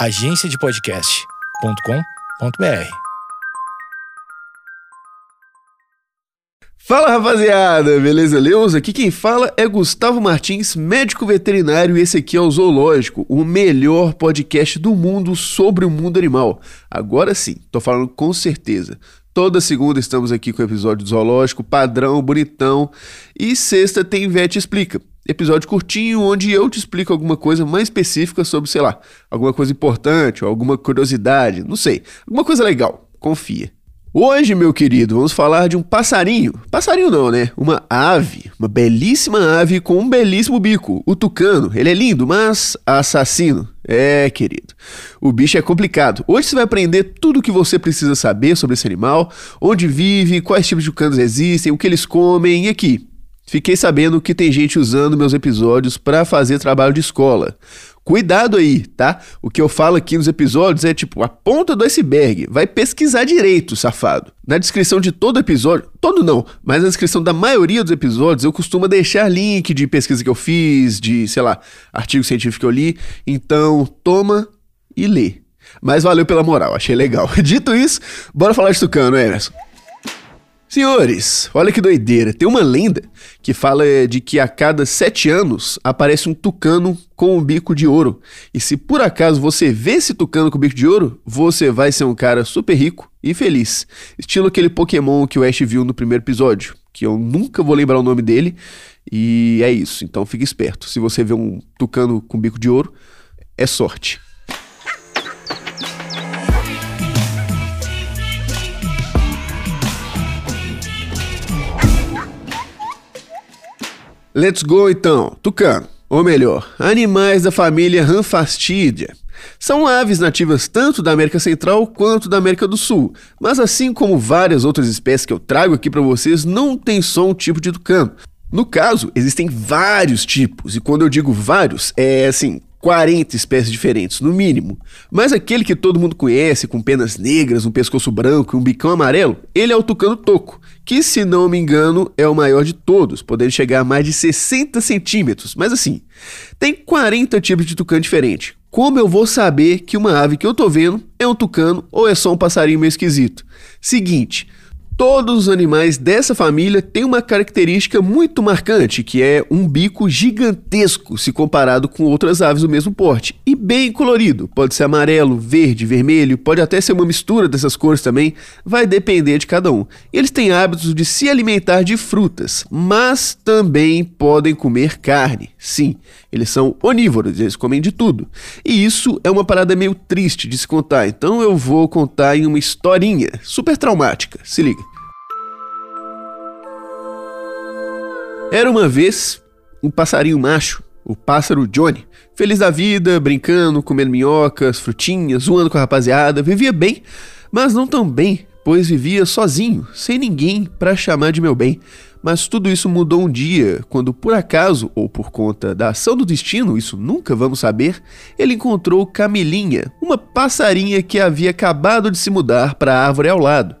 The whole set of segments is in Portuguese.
agenciadepodcast.com.br. Fala rapaziada, beleza? Leus? Aqui quem fala é Gustavo Martins, médico veterinário, e esse aqui é o Zoológico, o melhor podcast do mundo sobre o mundo animal. Agora sim, tô falando com certeza. Toda segunda estamos aqui com o episódio do Zoológico, padrão, bonitão. E sexta tem Vet Explica. Episódio curtinho onde eu te explico alguma coisa mais específica sobre, sei lá, alguma coisa importante ou alguma curiosidade, não sei, alguma coisa legal. Confia. Hoje, meu querido, vamos falar de um passarinho. Passarinho não, né? Uma ave. Uma belíssima ave com um belíssimo bico. O tucano. Ele é lindo, mas assassino. É, querido. O bicho é complicado. Hoje você vai aprender tudo o que você precisa saber sobre esse animal, onde vive, quais tipos de tucanos existem, o que eles comem e aqui. Fiquei sabendo que tem gente usando meus episódios para fazer trabalho de escola. Cuidado aí, tá? O que eu falo aqui nos episódios é tipo a ponta do iceberg. Vai pesquisar direito, safado. Na descrição de todo episódio, todo não, mas na descrição da maioria dos episódios eu costumo deixar link de pesquisa que eu fiz, de, sei lá, artigo científico que eu li. Então, toma e lê. Mas valeu pela moral, achei legal. Dito isso, bora falar de tucano, Emerson. Senhores, olha que doideira. Tem uma lenda que fala de que a cada sete anos aparece um tucano com um bico de ouro. E se por acaso você vê esse tucano com bico de ouro, você vai ser um cara super rico e feliz. Estilo aquele Pokémon que o Ash viu no primeiro episódio, que eu nunca vou lembrar o nome dele. E é isso, então fique esperto. Se você vê um tucano com bico de ouro, é sorte. Let's go então, tucano, ou melhor, animais da família Ranfastidia. São aves nativas tanto da América Central quanto da América do Sul, mas assim como várias outras espécies que eu trago aqui para vocês, não tem só um tipo de tucano. No caso, existem vários tipos, e quando eu digo vários, é assim, 40 espécies diferentes, no mínimo. Mas aquele que todo mundo conhece, com penas negras, um pescoço branco e um bicão amarelo, ele é o tucano toco, que, se não me engano, é o maior de todos, podendo chegar a mais de 60 centímetros. Mas assim, tem 40 tipos de tucano diferente. Como eu vou saber que uma ave que eu tô vendo é um tucano ou é só um passarinho meio esquisito? Seguinte, Todos os animais dessa família têm uma característica muito marcante, que é um bico gigantesco se comparado com outras aves do mesmo porte, e bem colorido. Pode ser amarelo, verde, vermelho, pode até ser uma mistura dessas cores também, vai depender de cada um. Eles têm hábitos de se alimentar de frutas, mas também podem comer carne. Sim, eles são onívoros, eles comem de tudo. E isso é uma parada meio triste de se contar, então eu vou contar em uma historinha super traumática. Se liga. Era uma vez um passarinho macho, o pássaro Johnny, feliz da vida, brincando, comendo minhocas, frutinhas, zoando com a rapaziada, vivia bem, mas não tão bem, pois vivia sozinho, sem ninguém para chamar de meu bem. Mas tudo isso mudou um dia, quando por acaso ou por conta da ação do destino, isso nunca vamos saber, ele encontrou Camilinha, uma passarinha que havia acabado de se mudar para a árvore ao lado.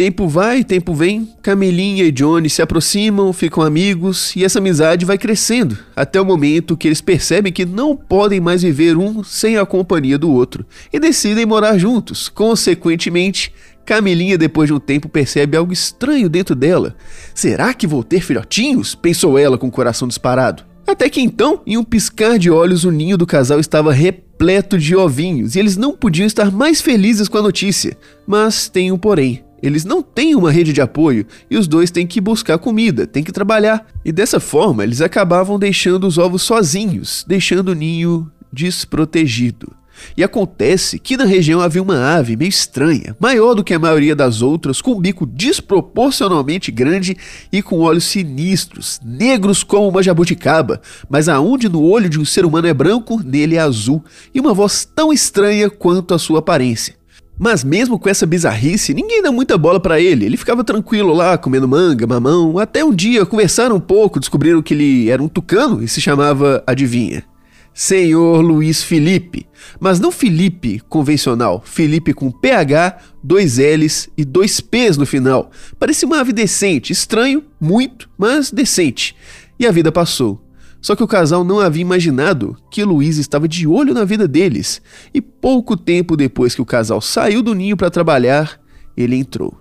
Tempo vai, tempo vem, Camilinha e Johnny se aproximam, ficam amigos e essa amizade vai crescendo, até o momento que eles percebem que não podem mais viver um sem a companhia do outro e decidem morar juntos. Consequentemente, Camilinha, depois de um tempo, percebe algo estranho dentro dela. Será que vou ter filhotinhos? pensou ela com o coração disparado. Até que então, em um piscar de olhos, o ninho do casal estava repleto de ovinhos e eles não podiam estar mais felizes com a notícia. Mas tem um porém. Eles não têm uma rede de apoio e os dois têm que buscar comida, têm que trabalhar. E dessa forma, eles acabavam deixando os ovos sozinhos, deixando o ninho desprotegido. E acontece que na região havia uma ave meio estranha, maior do que a maioria das outras, com um bico desproporcionalmente grande e com olhos sinistros, negros como uma jabuticaba, mas aonde no olho de um ser humano é branco, nele é azul, e uma voz tão estranha quanto a sua aparência. Mas mesmo com essa bizarrice, ninguém dá muita bola para ele. Ele ficava tranquilo lá, comendo manga, mamão. Até um dia conversaram um pouco, descobriram que ele era um tucano e se chamava, adivinha? Senhor Luiz Felipe. Mas não Felipe convencional, Felipe com PH, dois L's e dois P's no final. Parecia uma ave decente, estranho, muito, mas decente. E a vida passou. Só que o casal não havia imaginado que Luiz estava de olho na vida deles, e pouco tempo depois que o casal saiu do ninho para trabalhar, ele entrou.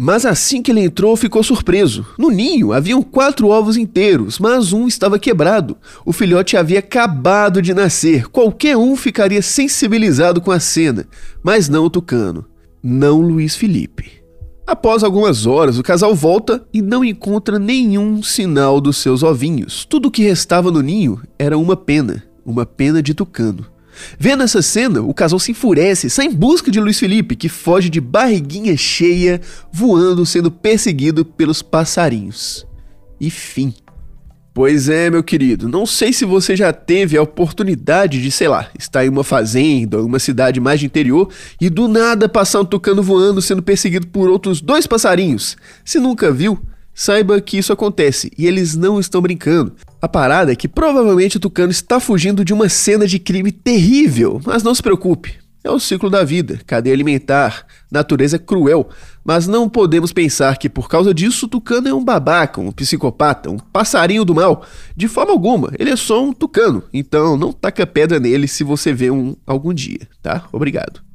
Mas assim que ele entrou, ficou surpreso. No ninho haviam quatro ovos inteiros, mas um estava quebrado. O filhote havia acabado de nascer. Qualquer um ficaria sensibilizado com a cena, mas não o tucano. Não Luiz Felipe. Após algumas horas, o casal volta e não encontra nenhum sinal dos seus ovinhos. Tudo o que restava no ninho era uma pena, uma pena de tucano. Vendo essa cena, o casal se enfurece, sai em busca de Luiz Felipe, que foge de barriguinha cheia, voando, sendo perseguido pelos passarinhos. E fim. Pois é, meu querido, não sei se você já teve a oportunidade de, sei lá, estar em uma fazenda uma cidade mais de interior e do nada passar um tucano voando sendo perseguido por outros dois passarinhos. Se nunca viu, saiba que isso acontece e eles não estão brincando. A parada é que provavelmente o tucano está fugindo de uma cena de crime terrível, mas não se preocupe. É o ciclo da vida, cadeia alimentar, natureza cruel, mas não podemos pensar que por causa disso o tucano é um babaca, um psicopata, um passarinho do mal. De forma alguma, ele é só um tucano, então não taca pedra nele se você vê um algum dia, tá? Obrigado.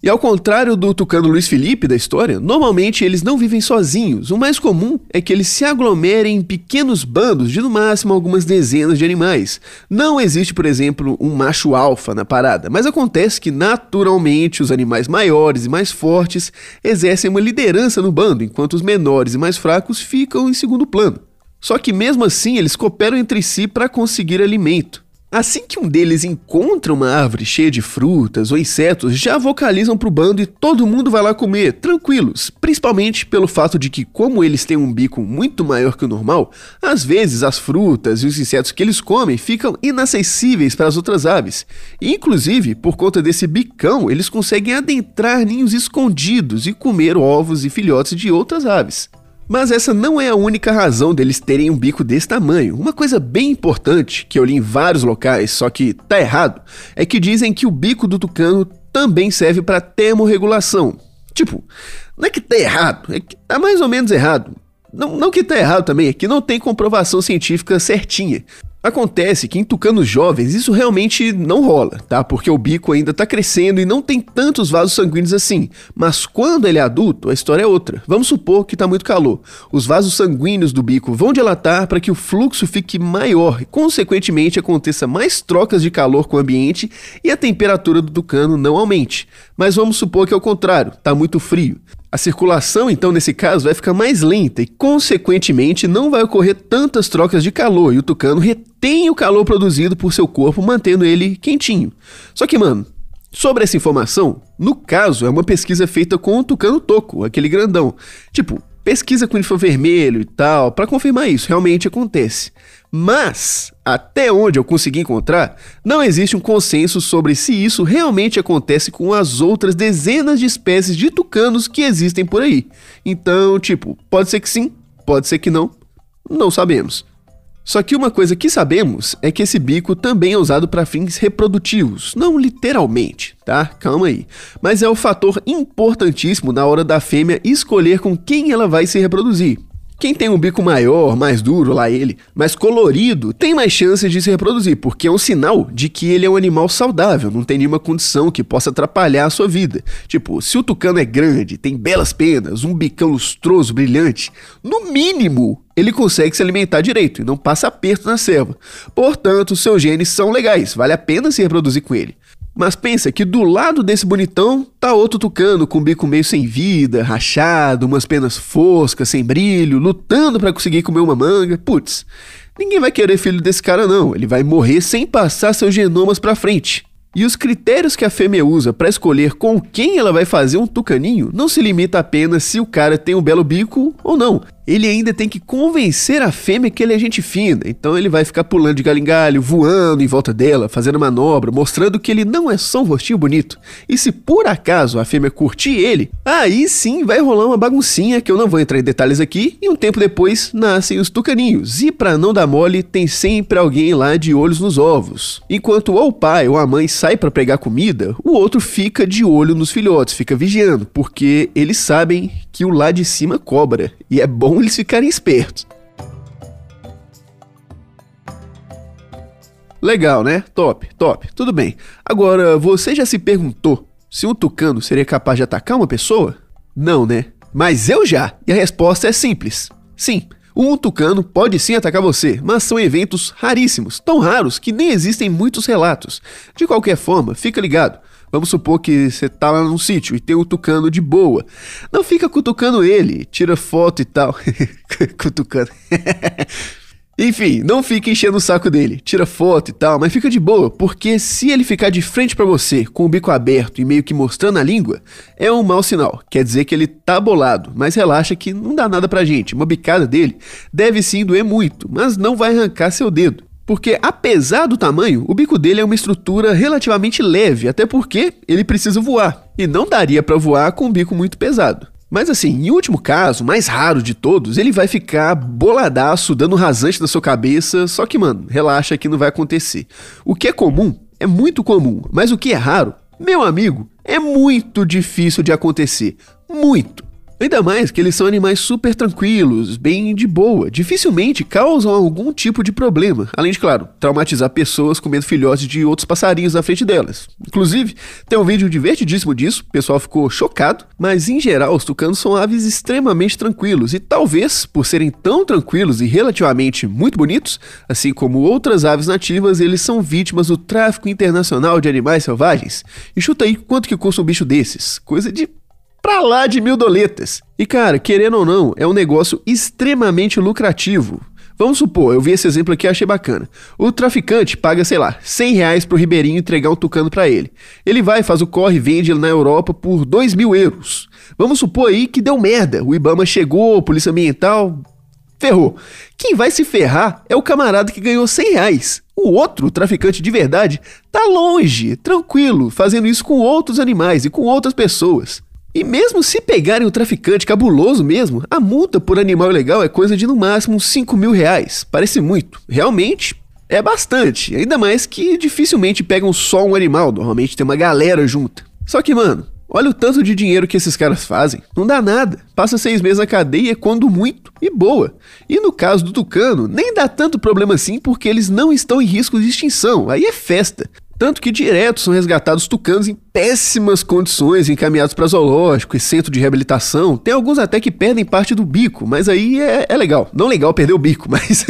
E ao contrário do tucano Luiz Felipe da história, normalmente eles não vivem sozinhos. O mais comum é que eles se aglomerem em pequenos bandos de no máximo algumas dezenas de animais. Não existe, por exemplo, um macho alfa na parada, mas acontece que naturalmente os animais maiores e mais fortes exercem uma liderança no bando, enquanto os menores e mais fracos ficam em segundo plano. Só que mesmo assim eles cooperam entre si para conseguir alimento. Assim que um deles encontra uma árvore cheia de frutas ou insetos, já vocalizam pro bando e todo mundo vai lá comer, tranquilos. Principalmente pelo fato de que, como eles têm um bico muito maior que o normal, às vezes as frutas e os insetos que eles comem ficam inacessíveis para as outras aves. E, inclusive, por conta desse bicão, eles conseguem adentrar ninhos escondidos e comer ovos e filhotes de outras aves. Mas essa não é a única razão deles terem um bico desse tamanho. Uma coisa bem importante, que eu li em vários locais, só que tá errado, é que dizem que o bico do tucano também serve para termorregulação. Tipo, não é que tá errado, é que tá mais ou menos errado. Não, não que tá errado também, é que não tem comprovação científica certinha. Acontece que em tucanos jovens isso realmente não rola, tá? Porque o bico ainda tá crescendo e não tem tantos vasos sanguíneos assim. Mas quando ele é adulto, a história é outra. Vamos supor que tá muito calor. Os vasos sanguíneos do bico vão dilatar para que o fluxo fique maior e, consequentemente, aconteça mais trocas de calor com o ambiente e a temperatura do tucano não aumente. Mas vamos supor que é o contrário, tá muito frio. A circulação, então, nesse caso, vai ficar mais lenta e, consequentemente, não vai ocorrer tantas trocas de calor e o tucano retém o calor produzido por seu corpo, mantendo ele quentinho. Só que, mano, sobre essa informação, no caso, é uma pesquisa feita com o tucano toco, aquele grandão. Tipo, pesquisa com infravermelho e tal, para confirmar isso, realmente acontece. Mas, até onde eu consegui encontrar, não existe um consenso sobre se isso realmente acontece com as outras dezenas de espécies de tucanos que existem por aí. Então, tipo, pode ser que sim, pode ser que não, não sabemos. Só que uma coisa que sabemos é que esse bico também é usado para fins reprodutivos, não literalmente, tá? Calma aí. Mas é o fator importantíssimo na hora da fêmea escolher com quem ela vai se reproduzir. Quem tem um bico maior, mais duro, lá ele, mais colorido, tem mais chances de se reproduzir, porque é um sinal de que ele é um animal saudável, não tem nenhuma condição que possa atrapalhar a sua vida. Tipo, se o tucano é grande, tem belas penas, um bicão lustroso, brilhante, no mínimo ele consegue se alimentar direito e não passa aperto na selva. Portanto, seus genes são legais, vale a pena se reproduzir com ele. Mas pensa que do lado desse bonitão tá outro tucano com o bico meio sem vida, rachado, umas penas foscas, sem brilho, lutando para conseguir comer uma manga. Putz, ninguém vai querer filho desse cara não, ele vai morrer sem passar seus genomas para frente. E os critérios que a fêmea usa para escolher com quem ela vai fazer um tucaninho não se limita apenas se o cara tem um belo bico ou não ele ainda tem que convencer a fêmea que ele é gente fina. Então ele vai ficar pulando de galho em galho, voando em volta dela, fazendo manobra, mostrando que ele não é só um rostinho bonito. E se por acaso a fêmea curtir ele, aí sim vai rolar uma baguncinha que eu não vou entrar em detalhes aqui. E um tempo depois nascem os tucaninhos. E para não dar mole, tem sempre alguém lá de olhos nos ovos. Enquanto ou o pai ou a mãe sai para pegar comida, o outro fica de olho nos filhotes, fica vigiando, porque eles sabem que o lá de cima cobra. E é eles ficarem espertos. Legal, né? Top, top. Tudo bem. Agora, você já se perguntou se um tucano seria capaz de atacar uma pessoa? Não, né? Mas eu já. E a resposta é simples. Sim. Um tucano pode sim atacar você, mas são eventos raríssimos, tão raros que nem existem muitos relatos. De qualquer forma, fica ligado. Vamos supor que você tá lá num sítio e tem um tucano de boa. Não fica cutucando ele, tira foto e tal. cutucando. Enfim, não fica enchendo o saco dele, tira foto e tal, mas fica de boa, porque se ele ficar de frente para você, com o bico aberto e meio que mostrando a língua, é um mau sinal. Quer dizer que ele tá bolado, mas relaxa que não dá nada pra gente. Uma bicada dele deve sim doer muito, mas não vai arrancar seu dedo. Porque apesar do tamanho, o bico dele é uma estrutura relativamente leve, até porque ele precisa voar, e não daria para voar com um bico muito pesado. Mas assim, em último caso, mais raro de todos, ele vai ficar boladaço, dando rasante na sua cabeça, só que, mano, relaxa que não vai acontecer. O que é comum é muito comum, mas o que é raro, meu amigo, é muito difícil de acontecer. Muito. Ainda mais que eles são animais super tranquilos, bem de boa, dificilmente causam algum tipo de problema, além de, claro, traumatizar pessoas comendo filhotes de outros passarinhos na frente delas. Inclusive, tem um vídeo divertidíssimo disso, o pessoal ficou chocado, mas em geral os tucanos são aves extremamente tranquilos e talvez, por serem tão tranquilos e relativamente muito bonitos, assim como outras aves nativas, eles são vítimas do tráfico internacional de animais selvagens. E chuta aí quanto que custa um bicho desses? Coisa de pra lá de mil doletas. E cara, querendo ou não, é um negócio extremamente lucrativo. Vamos supor, eu vi esse exemplo aqui e achei bacana. O traficante paga, sei lá, 100 reais pro Ribeirinho entregar um tucano para ele. Ele vai, faz o corre vende ele na Europa por 2 mil euros. Vamos supor aí que deu merda. O Ibama chegou, polícia ambiental, ferrou. Quem vai se ferrar é o camarada que ganhou 100 reais. O outro, o traficante de verdade, tá longe, tranquilo, fazendo isso com outros animais e com outras pessoas. E mesmo se pegarem o traficante cabuloso mesmo, a multa por animal ilegal é coisa de no máximo 5 mil reais. Parece muito. Realmente, é bastante. Ainda mais que dificilmente pegam só um animal, normalmente tem uma galera junta. Só que, mano, olha o tanto de dinheiro que esses caras fazem. Não dá nada. Passa seis meses na cadeia quando muito e boa. E no caso do tucano, nem dá tanto problema assim porque eles não estão em risco de extinção. Aí é festa. Tanto que direto são resgatados tucanos em péssimas condições, encaminhados para zoológico e centro de reabilitação. Tem alguns até que perdem parte do bico, mas aí é, é legal. Não legal perder o bico, mas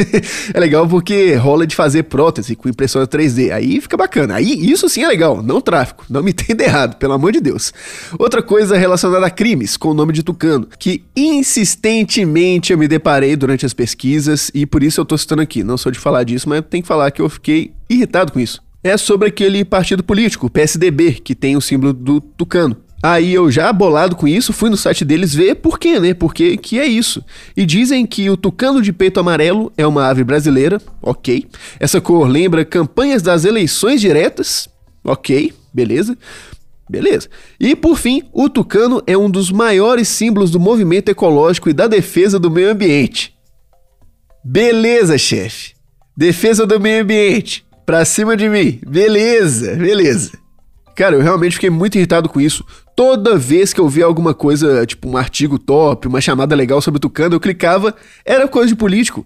é legal porque rola de fazer prótese com impressora 3D. Aí fica bacana. Aí isso sim é legal, não tráfico. Não me entenda errado, pelo amor de Deus. Outra coisa relacionada a crimes com o nome de tucano, que insistentemente eu me deparei durante as pesquisas e por isso eu tô citando aqui. Não sou de falar disso, mas tem que falar que eu fiquei irritado com isso é sobre aquele partido político, PSDB, que tem o símbolo do tucano. Aí eu já bolado com isso, fui no site deles ver por quê, né? Porque que é isso. E dizem que o tucano de peito amarelo é uma ave brasileira, ok. Essa cor lembra campanhas das eleições diretas, ok, beleza. Beleza. E por fim, o tucano é um dos maiores símbolos do movimento ecológico e da defesa do meio ambiente. Beleza, chefe. Defesa do meio ambiente pra cima de mim. Beleza, beleza. Cara, eu realmente fiquei muito irritado com isso. Toda vez que eu via alguma coisa, tipo um artigo top, uma chamada legal sobre Tucano, eu clicava, era coisa de político.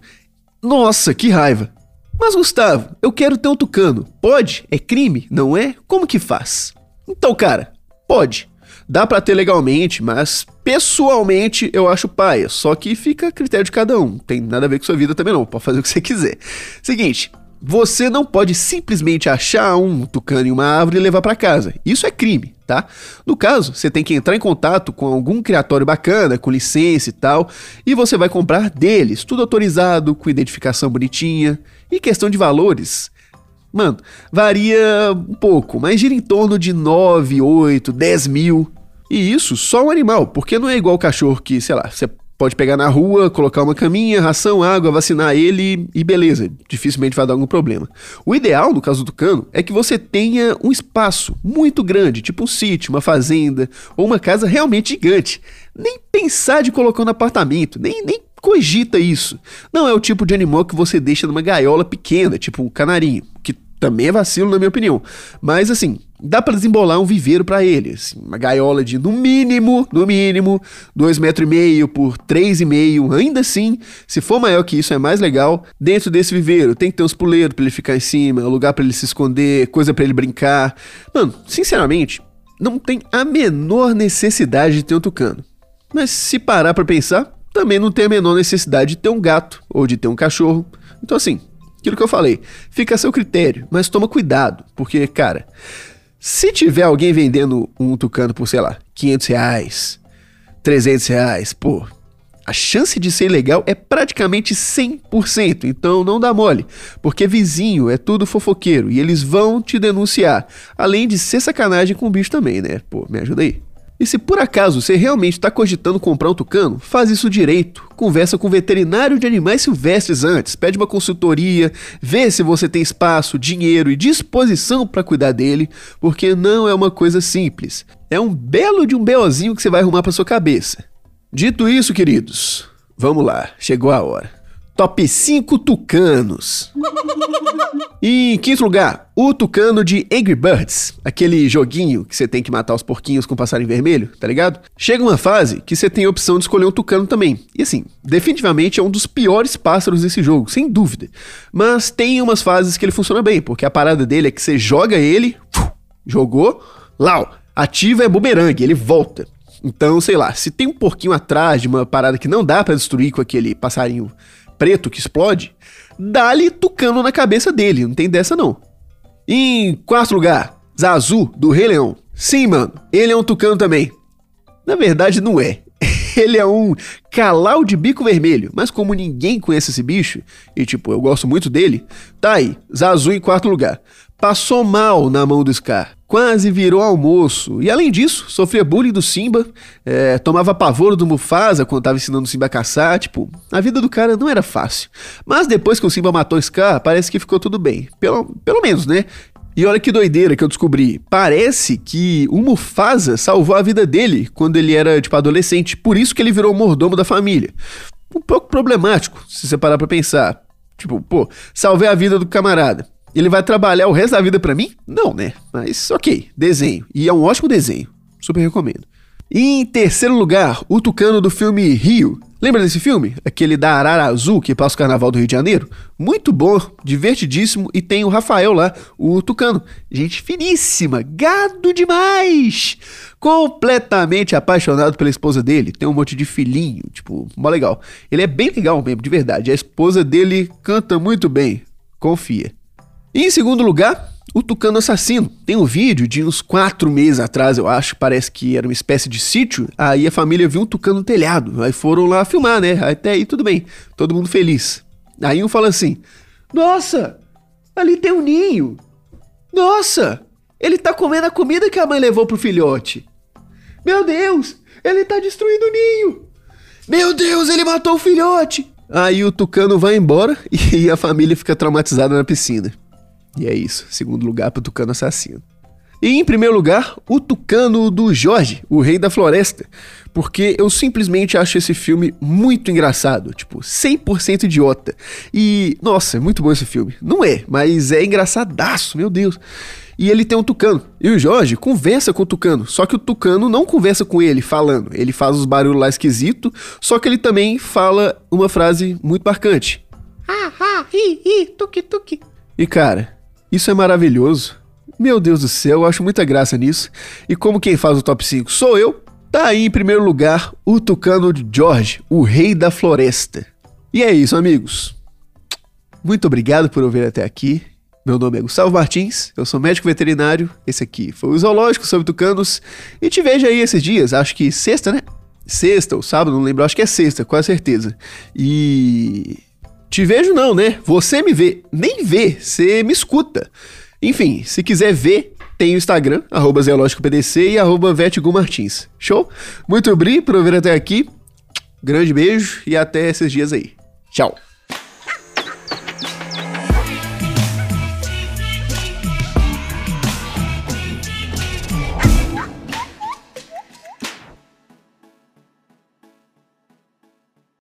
Nossa, que raiva. Mas Gustavo, eu quero ter um Tucano. Pode? É crime, não é? Como que faz? Então, cara, pode. Dá para ter legalmente, mas pessoalmente eu acho paia. Só que fica a critério de cada um. Tem nada a ver com sua vida também não. Pode fazer o que você quiser. Seguinte, você não pode simplesmente achar um tucano em uma árvore e levar para casa. Isso é crime, tá? No caso, você tem que entrar em contato com algum criatório bacana, com licença e tal, e você vai comprar deles, tudo autorizado, com identificação bonitinha. E questão de valores, mano, varia um pouco, mas gira em torno de 9, 8, 10 mil. E isso só um animal, porque não é igual o cachorro que, sei lá, você Pode pegar na rua, colocar uma caminha, ração, água, vacinar ele e beleza, dificilmente vai dar algum problema. O ideal, no caso do cano, é que você tenha um espaço muito grande, tipo um sítio, uma fazenda ou uma casa realmente gigante. Nem pensar de colocar no apartamento, nem, nem cogita isso. Não é o tipo de animal que você deixa numa gaiola pequena, tipo um canarinho, que também é vacilo, na minha opinião. Mas assim, dá para desembolar um viveiro para ele. Assim, uma gaiola de no mínimo, no mínimo, 2,5 metros e meio por 3,5. Ainda assim, se for maior que isso, é mais legal. Dentro desse viveiro, tem que ter uns puleiros para ele ficar em cima, lugar para ele se esconder, coisa para ele brincar. Mano, sinceramente, não tem a menor necessidade de ter um tucano. Mas se parar para pensar, também não tem a menor necessidade de ter um gato ou de ter um cachorro. Então assim, aquilo que eu falei, fica a seu critério, mas toma cuidado, porque, cara, se tiver alguém vendendo um tucano por, sei lá, 500 reais, 300 reais, pô, a chance de ser legal é praticamente 100%, então não dá mole, porque vizinho é tudo fofoqueiro e eles vão te denunciar, além de ser sacanagem com o bicho também, né? Pô, me ajuda aí. E se por acaso você realmente está cogitando comprar um tucano, faz isso direito. Conversa com o veterinário de animais silvestres antes, pede uma consultoria, vê se você tem espaço, dinheiro e disposição para cuidar dele, porque não é uma coisa simples. É um belo de um beozinho que você vai arrumar para sua cabeça. Dito isso, queridos, vamos lá, chegou a hora. Top 5 tucanos. E em quinto lugar, o tucano de Angry Birds, aquele joguinho que você tem que matar os porquinhos com passarinho vermelho, tá ligado? Chega uma fase que você tem a opção de escolher um tucano também. E assim, definitivamente é um dos piores pássaros desse jogo, sem dúvida. Mas tem umas fases que ele funciona bem, porque a parada dele é que você joga ele, jogou, lau, ativa é bumerangue, ele volta. Então, sei lá, se tem um porquinho atrás de uma parada que não dá para destruir com aquele passarinho preto que explode, dá-lhe tucano na cabeça dele, não tem dessa não. Em quarto lugar, Zazu, do Rei Leão. Sim, mano, ele é um tucano também. Na verdade, não é. Ele é um calau de bico vermelho, mas como ninguém conhece esse bicho, e tipo, eu gosto muito dele, tá aí, Zazu em quarto lugar. Passou mal na mão do Scar quase virou almoço. E além disso, sofria bullying do Simba, é, tomava pavor do Mufasa quando tava ensinando o Simba a caçar. Tipo, a vida do cara não era fácil. Mas depois que o Simba matou Scar, parece que ficou tudo bem. Pelo, pelo menos, né? E olha que doideira que eu descobri. Parece que o Mufasa salvou a vida dele quando ele era, tipo, adolescente. Por isso que ele virou o mordomo da família. Um pouco problemático, se você parar pra pensar. Tipo, pô, salvei a vida do camarada. Ele vai trabalhar o resto da vida para mim? Não, né? Mas ok, desenho. E é um ótimo desenho. Super recomendo. E em terceiro lugar, o Tucano do filme Rio. Lembra desse filme? Aquele da Arara Azul que passa o carnaval do Rio de Janeiro? Muito bom, divertidíssimo e tem o Rafael lá, o Tucano. Gente finíssima, gado demais! Completamente apaixonado pela esposa dele, tem um monte de filhinho, tipo, mó legal. Ele é bem legal mesmo, de verdade. A esposa dele canta muito bem, confia. E em segundo lugar, o Tucano Assassino. Tem um vídeo de uns quatro meses atrás, eu acho, parece que era uma espécie de sítio. Aí a família viu um tucano no telhado. Aí foram lá filmar, né? Até aí tudo bem, todo mundo feliz. Aí um fala assim: Nossa, ali tem um ninho. Nossa, ele tá comendo a comida que a mãe levou pro filhote. Meu Deus, ele tá destruindo o ninho. Meu Deus, ele matou o filhote. Aí o tucano vai embora e a família fica traumatizada na piscina. E é isso, segundo lugar para o Tucano Assassino. E em primeiro lugar, o Tucano do Jorge, o Rei da Floresta, porque eu simplesmente acho esse filme muito engraçado, tipo, 100% idiota. E, nossa, é muito bom esse filme. Não é, mas é engraçadaço, meu Deus. E ele tem um tucano. E o Jorge conversa com o tucano. Só que o tucano não conversa com ele falando. Ele faz os barulhos lá esquisito. Só que ele também fala uma frase muito marcante. Ah, ah, hi, hi, tuki, tuki. E cara, isso é maravilhoso. Meu Deus do céu, eu acho muita graça nisso. E como quem faz o top 5 sou eu, tá aí em primeiro lugar o Tucano de George, o rei da floresta. E é isso, amigos. Muito obrigado por ouvir até aqui. Meu nome é Gustavo Martins, eu sou médico veterinário. Esse aqui foi o Zoológico sobre Tucanos. E te vejo aí esses dias, acho que sexta, né? Sexta ou sábado, não lembro, acho que é sexta, com certeza. E te vejo não, né? Você me vê. Nem vê, você me escuta. Enfim, se quiser ver, tem o Instagram, arroba e arroba. Show? Muito obrigado por ouvir até aqui. Grande beijo e até esses dias aí. Tchau.